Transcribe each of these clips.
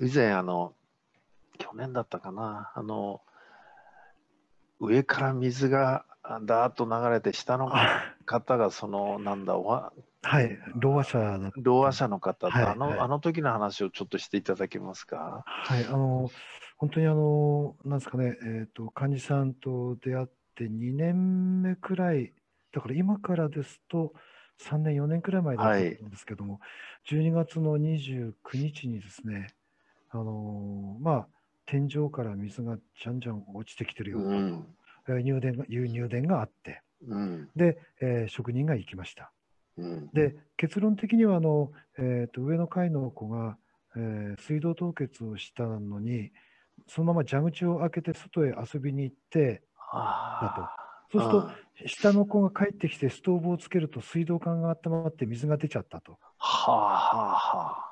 以前あの去年だったかな。あの上から水がだーっと流れて下の方がその なんだわはい、ろう話者だろう話者の方と、はいあの、はい。あの時の話をちょっとしていただけますか？はい、あの、本当にあの、なんですかね、えっ、と、幹事さんと出会って2年目くらい、だから今からですと、3年、4年くらい前だったんですけども、12月の29日にですね、あのまあ、天井から水がじゃんじゃん落ちてきてるような、うん、えー入電がいう入電があって、うん、で、えー職人が行きました。うん、で結論的にはあの、えーと上の階の子が、えー水道凍結をしたのにそのまま蛇口を開けて外へ遊びに行ってあそうするとあ下の子が帰ってきてストーブをつけると水道管が温まって水が出ちゃったと。はあはあはあ。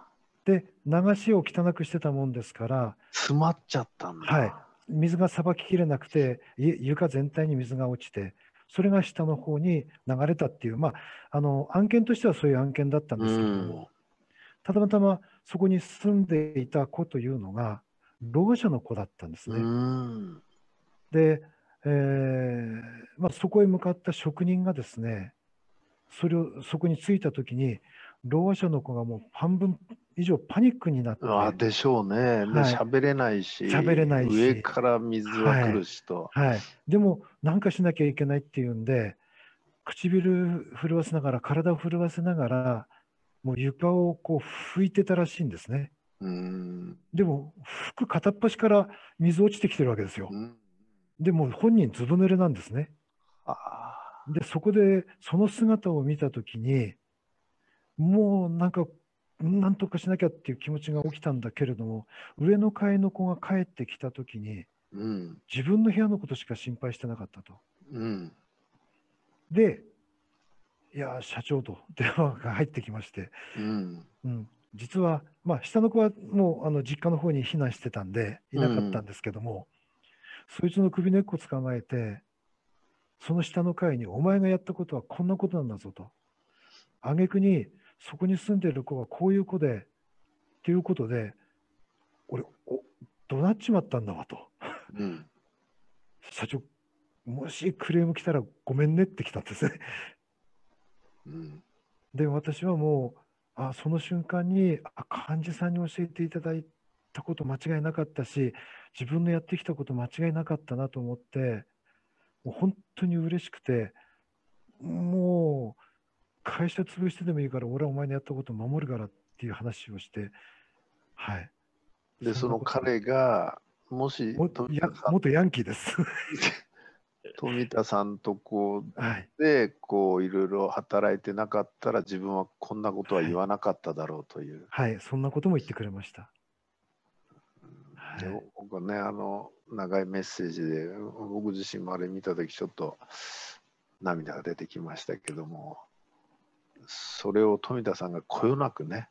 で流しを汚くしてたもんですから詰まっちゃったんだ。はい水がさばききれなくてい床全体に水が落ちてそれが下の方に流れたっていう、まあ、あの案件としてはそういう案件だったんですけども、たまたまそこに住んでいた子というのが、ろう者の子だったんですね。うん。で、えーまあ、そこへ向かった職人がですね、それをそこに着いたときに、ろう者の子がもう半分以上パニックになって、あでしょうね。で、はい喋れないし、喋れないし上から水は来るしと。はい、でも、なんかしなきゃいけないっていうんで、唇震わせながら、体を震わせながら、もう床をこう拭いてたらしいんですね。うん。でも、服片っ端から水落ちてきてるわけですよう。ん。でも、本人ずぶ濡れなんですね。あで、そこで、その姿を見たときに、もうなんか、なんとかしなきゃっていう気持ちが起きたんだけれども、上の階の子が帰ってきたときに、うん。自分の部屋のことしか心配してなかったと。うん。で、いや、社長と 電話が入ってきまして、うん。うん、実は、まあ、下の子はもうあの実家の方に避難してたんで、いなかったんですけども、そいつの首根っこ捕まえて、その下の階に、お前がやったことはこんなことなんだぞと。挙句に、そこに住んでる子はこういう子で、っていうことで、俺、お怒鳴っちまったんだわと。うん。社長、もしクレーム来たらごめんねって来たんですね。うん。で、私はもう、あその瞬間に、あ幹事さんに教えていただいたこと間違いなかったし、自分のやってきたこと間違いなかったなと思って、もう本当に嬉しくて、もう、会社潰してでもいいから、俺はお前のやったこと守るからっていう話をして、はい。で、その彼が、もし元ヤンキーです。富田さんとこうはい。でこういろいろ働いてなかったら自分はこんなことは言わなかっただろうという。はい。そんなことも言ってくれました。はいで僕はねあの長いメッセージで僕自身もあれ見た時ちょっと涙が出てきましたけどもそれを富田さんがこよなくね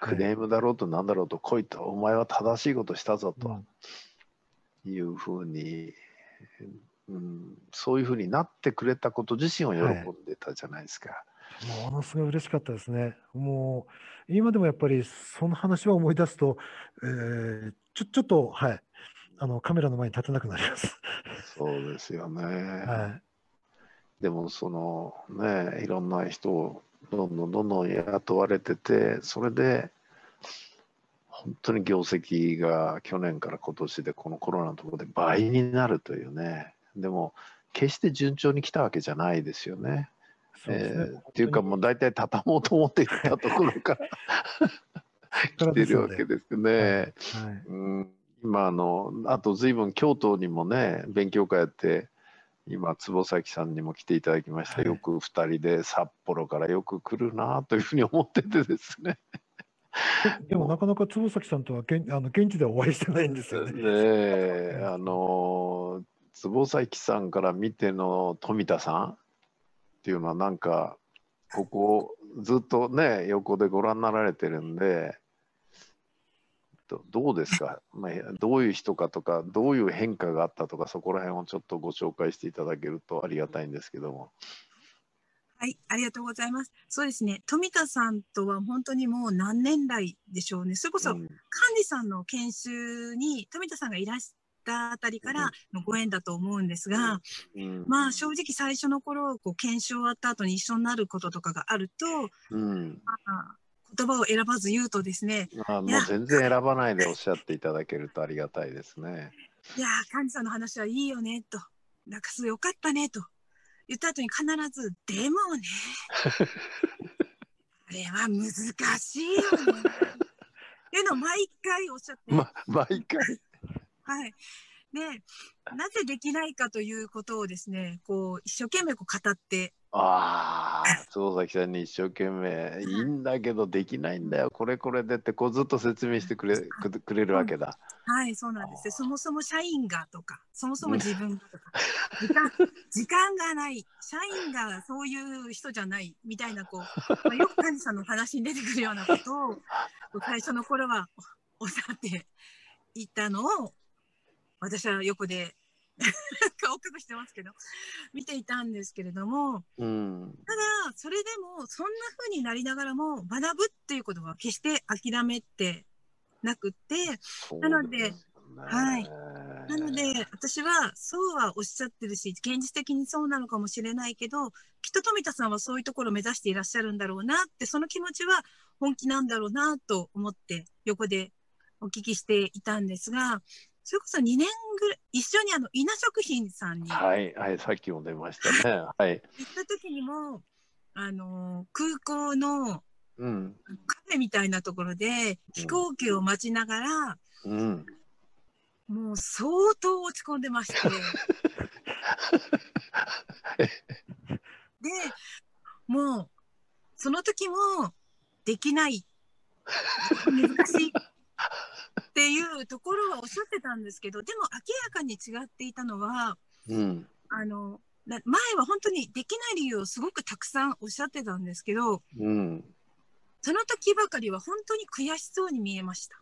クレームだろうとなんだろうと来いと、お前は正しいことしたぞとうんいうふうに、うん、そういうふうになってくれたこと自身を喜んでたじゃないですか。ものすごい嬉しかったですね。もう、今でもやっぱりその話は思い出すと、えーちょちょっと、はい、あのカメラの前に立てなくなります。そうですよね。はでもそのねいろんな人をどんどんどんどん雇われててそれで本当に業績が去年から今年でこのコロナのところで倍になるというね。でも決して順調に来たわけじゃないですよね。ね。えーっていうかもう大体畳もうと思っていったところから 来てるわけですよね。はい。うん。今あのあと随分京都にもね勉強会やって今坪崎さんにも来ていただきました、はい。よく2人で札幌からよく来るなというふうに思っててですね。で でもなかなか坪崎さんとは現あの現地ではお会いしてないんですよね。ねえあの坪崎さんから見ての富田さんっていうのはなんかここずっとね横でご覧になられてるんでどどうですか、まあ、どういう人かとかどういう変化があったとかそこら辺をちょっとご紹介していただけるとありがたいんですけども。はい、ありがとうございます。そうですね、富田さんとは本当にもう何年来でしょうね。それこそ、うん幹事さんの研修に富田さんがいらしたあたりからのご縁だと思うんですが、うんまあ正直最初の頃、こう研修終わった後に一緒になることとかがあると、うんまあ、言葉を選ばず言うとですね、まあ、もいうや全然選ばないでおっしゃっていただけるとありがたいですね。いやー、幹事さんの話はいいよね、と。なんかすごいよかったね、と。言った後に必ず、でもね、あれは難しいよね。っていうのを毎回おっしゃって、ま、毎回。はい。で、なぜできないかということをですね、こう、一生懸命こう語って、ああ、坪崎さんに一生懸命、いいんだけどできないんだよ、これこれでってこうずっと説明してくれくくれるわけだ。はい、そうなんです。よ。そもそも社員がとか、そもそも自分がとか、時間、時間がない、社員がそういう人じゃない、みたいな、こう、まあ、よく幹事さんの話に出てくるようなことを、最初の頃はおおっしゃっていたのを、私は横で、顔隠してますけど、見ていたんですけれども、うん。ただ、それでも、そんな風になりながらも、学ぶっていうことは決して諦めてなくって、なのではい。なので、私はそうはおっしゃってるし、現実的にそうなのかもしれないけど、きっと富田さんはそういうところを目指していらっしゃるんだろうなって、その気持ちは本気なんだろうなと思って、横でお聞きしていたんですが、それこそ2年ぐらい、一緒にあの、稲食品さんに行っはい、はい、さっきも出ましたね。はい。た時にも、あのー空港のうん。カフェみたいなところで飛行機を待ちながら、うん。もう相当落ち込んでまして。で、もう、その時も、できない、難しいっていうところはおっしゃってたんですけど、でも明らかに違っていたのは、うん。あの、な前は本当にできない理由をすごくたくさんおっしゃってたんですけど、うん。その時ばかりは本当に悔しそうに見えました。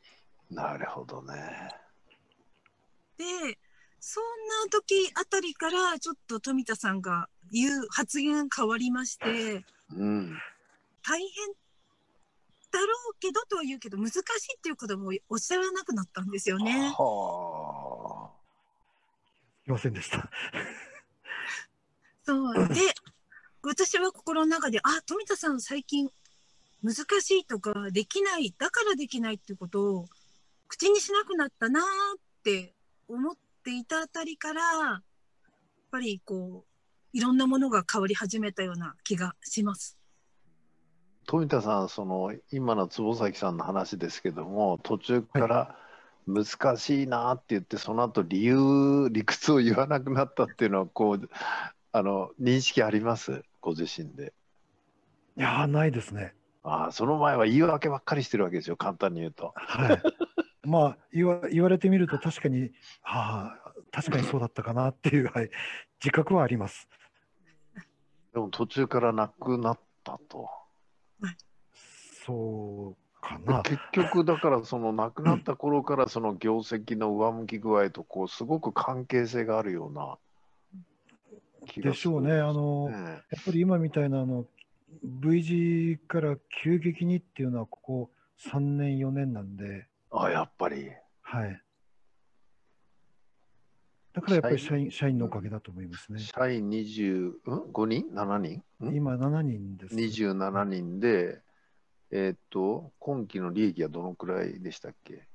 なるほどね。で、そんな時あたりからちょっと富田さんが言う発言変わりまして、うん。大変だろうけどとは言うけど難しいっていうこともおっしゃらなくなったんですよね。はすいませんでした。そうで 私は心の中であ富田さん最近難しいとかできないだからできないっていうことを口にしなくなったなーって思っていたあたりからやっぱりこういろんなものが変わり始めたような気がします。あ。富田さん、その今の坪崎さんの話ですけども、途中から難しいなって言って、その後理由、理屈を言わなくなったっていうのは、こう、あの認識あります？ご自身で。いやー、ないですね。ああ、その前は言い訳ばっかりしてるわけですよ、簡単に言うと。はい。まあ言わ言われてみると確かに、はあ、確かにそうだったかなっていう、はい、自覚はあります。でも途中からなくなったと。そうかでな。結局だからその亡くなった頃からその業績の上向き具合とこうすごく関係性があるような気がですしょうね。あの、ねやっぱり今みたいなあの V 字から急激にっていうのはここ3年4年なんで、あやっぱりはい。だからやっぱり社員社員のおかげだと思いますね。社員25人 ?7 人？ん？今7人です。?27 人で、えーっと今期の利益はどのくらいでしたっけ？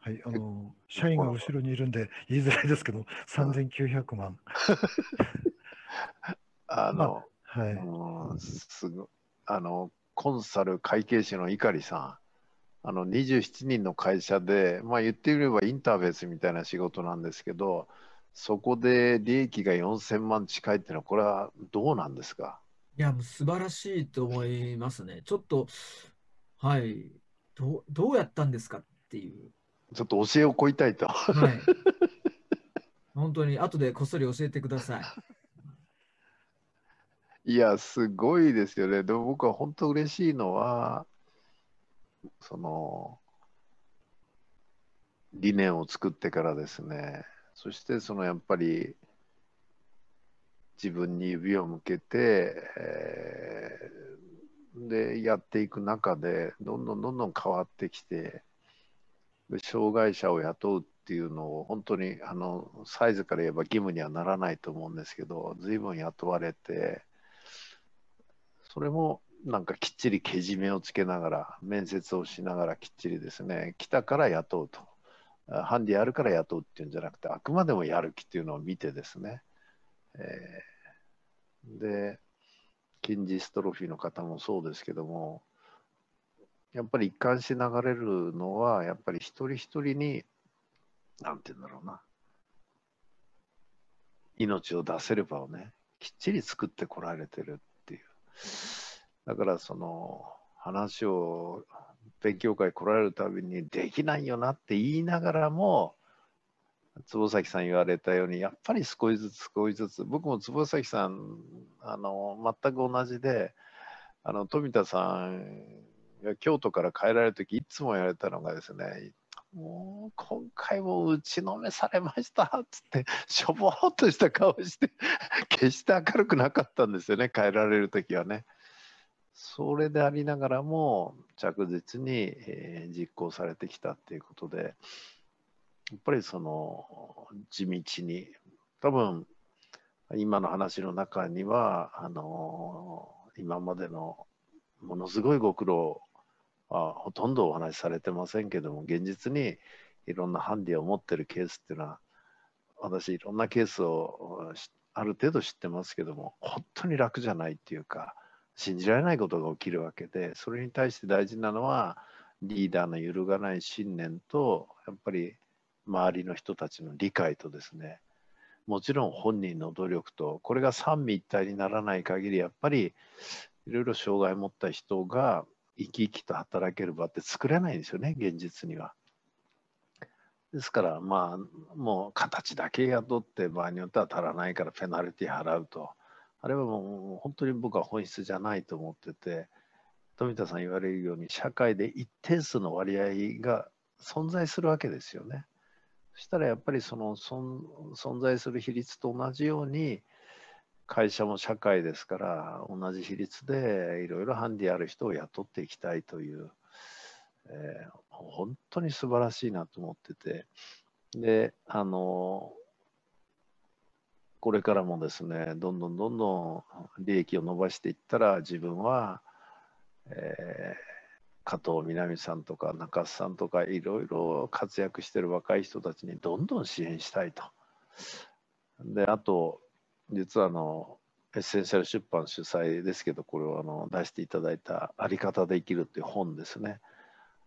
はい、あの社員が後ろにいるんで言いづらいですけど、3900万。あの、はい。うんすごあのコンサル会計士の碇さんあの27人の会社で、まあ、言ってみればインターフェースみたいな仕事なんですけどそこで利益が4000万近いっていうのはこれはどうなんですか？いや、もう素晴らしいと思いますね。ちょっと、はい、どう、どうやったんですかっていう。ちょっと教えを請いたいと。はい。本当に、後でこっそり教えてください。いやすごいですよねでも僕は本当嬉しいのはその理念を作ってからですねそしてそのやっぱり自分に指を向けて、えーでやっていく中でどんどんどんどん変わってきて障害者を雇うっていうのを本当にあのサイズから言えば義務にはならないと思うんですけど随分雇われてそれもなんかきっちりけじめをつけながら面接をしながらきっちりですね来たから雇うと。ハンディあるから雇うっていうんじゃなくてあくまでもやる気っていうのを見てですね、えーでキンジストロフィーの方もそうですけどもやっぱり一貫して流れるのはやっぱり一人一人になんて言うんだろうな。命を出せる場をねきっちり作ってこられてるっていう。だからその話を勉強会来られるたびにできないよなって言いながらも坪崎さん言われたようにやっぱり少しずつ少しずつ僕も坪崎さんあの全く同じであの富田さんが京都から帰られる時いつも言われたのがですねもう今回も打ちのめされましたっつってしょぼーっとした顔して決して明るくなかったんですよね帰られる時はね。それでありながらも着実に、え実行されてきたっていうことでやっぱりその地道に多分今の話の中にはあの今までのものすごいご苦労はほとんどお話しされてませんけども現実にいろんなハンディを持ってるケースっていうのは私いろんなケースをある程度知ってますけども本当に楽じゃないっていうか信じられないことが起きるわけでそれに対して大事なのはリーダーの揺るがない信念とやっぱり周りの人たちの理解とですねもちろん本人の努力とこれが三位一体にならない限りやっぱりいろいろ障害を持った人が生き生きと働ける場って作れないんですよね現実には。ですからまあもう形だけ雇って場合によっては足らないからペナルティ払うとあれはもう本当に僕は本質じゃないと思ってて富田さん言われるように社会で一定数の割合が存在するわけですよね。そしたらやっぱりその存在する比率と同じように会社も社会ですから同じ比率でいろいろハンディある人を雇っていきたいという、えー本当に素晴らしいなと思っててであのこれからもですねどんどんどんどん利益を伸ばしていったら自分は、えー加藤みなみさんとか中須さんとかいろいろ活躍してる若い人たちにどんどん支援したいと。であと実はあのエッセンシャル出版主催ですけどこれをあの出していただいた「あり方で生きる」っていう本ですね。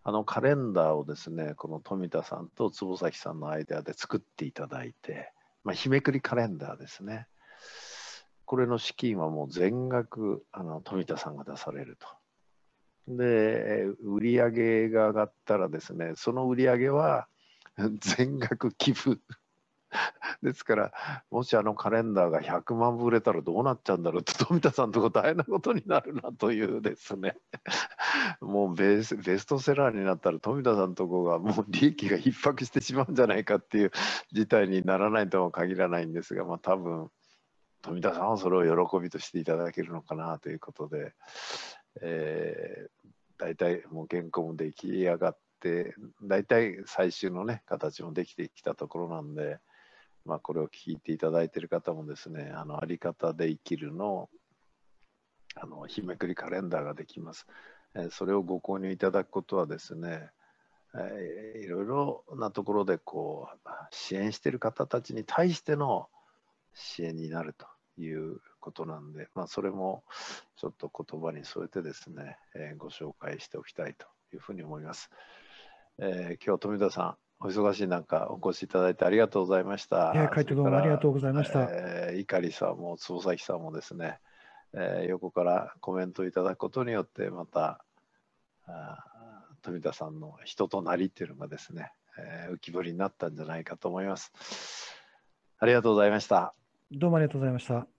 あのカレンダーをですねこの富田さんと坪崎さんのアイデアで作っていただいて、まあ、日めくりカレンダーですね。これの資金はもう全額あの富田さんが出されると。で、売り上げが上がったらですね、その売り上げは全額寄付。ですから、もしあのカレンダーが100万部売れたらどうなっちゃうんだろうって、富田さんのとこ大変なことになるなというですね、もうベスベストセラーになったら富田さんのとこがもう利益が逼迫してしまうんじゃないかっていう 事態にならないとも限らないんですが、まあ多分、富田さんはそれを喜びとしていただけるのかなということで、えー、大体もう原稿も出来上がって大体最終のね形もできてきたところなんで、まあ、これを聞いていただいている方もですねあのあり方で生きるのあの日めくりカレンダーができます、えそれをご購入いただくことはですね、えいろいろなところでこう支援している方たちに対しての支援になるということなんで、まあ、それもちょっと言葉に添えてですね、えご紹介しておきたいというふうに思います。えー今日富田さん、お忙しい中お越しいただいてありがとうございました。いや海斗どうもありがとうございましたえー碇さんも坪崎さんもですね、えー横からコメントいただくことによってまたあー富田さんの人となりっていうのがですね、えー浮き彫りになったんじゃないかと思います。ありがとうございました。どうもありがとうございました。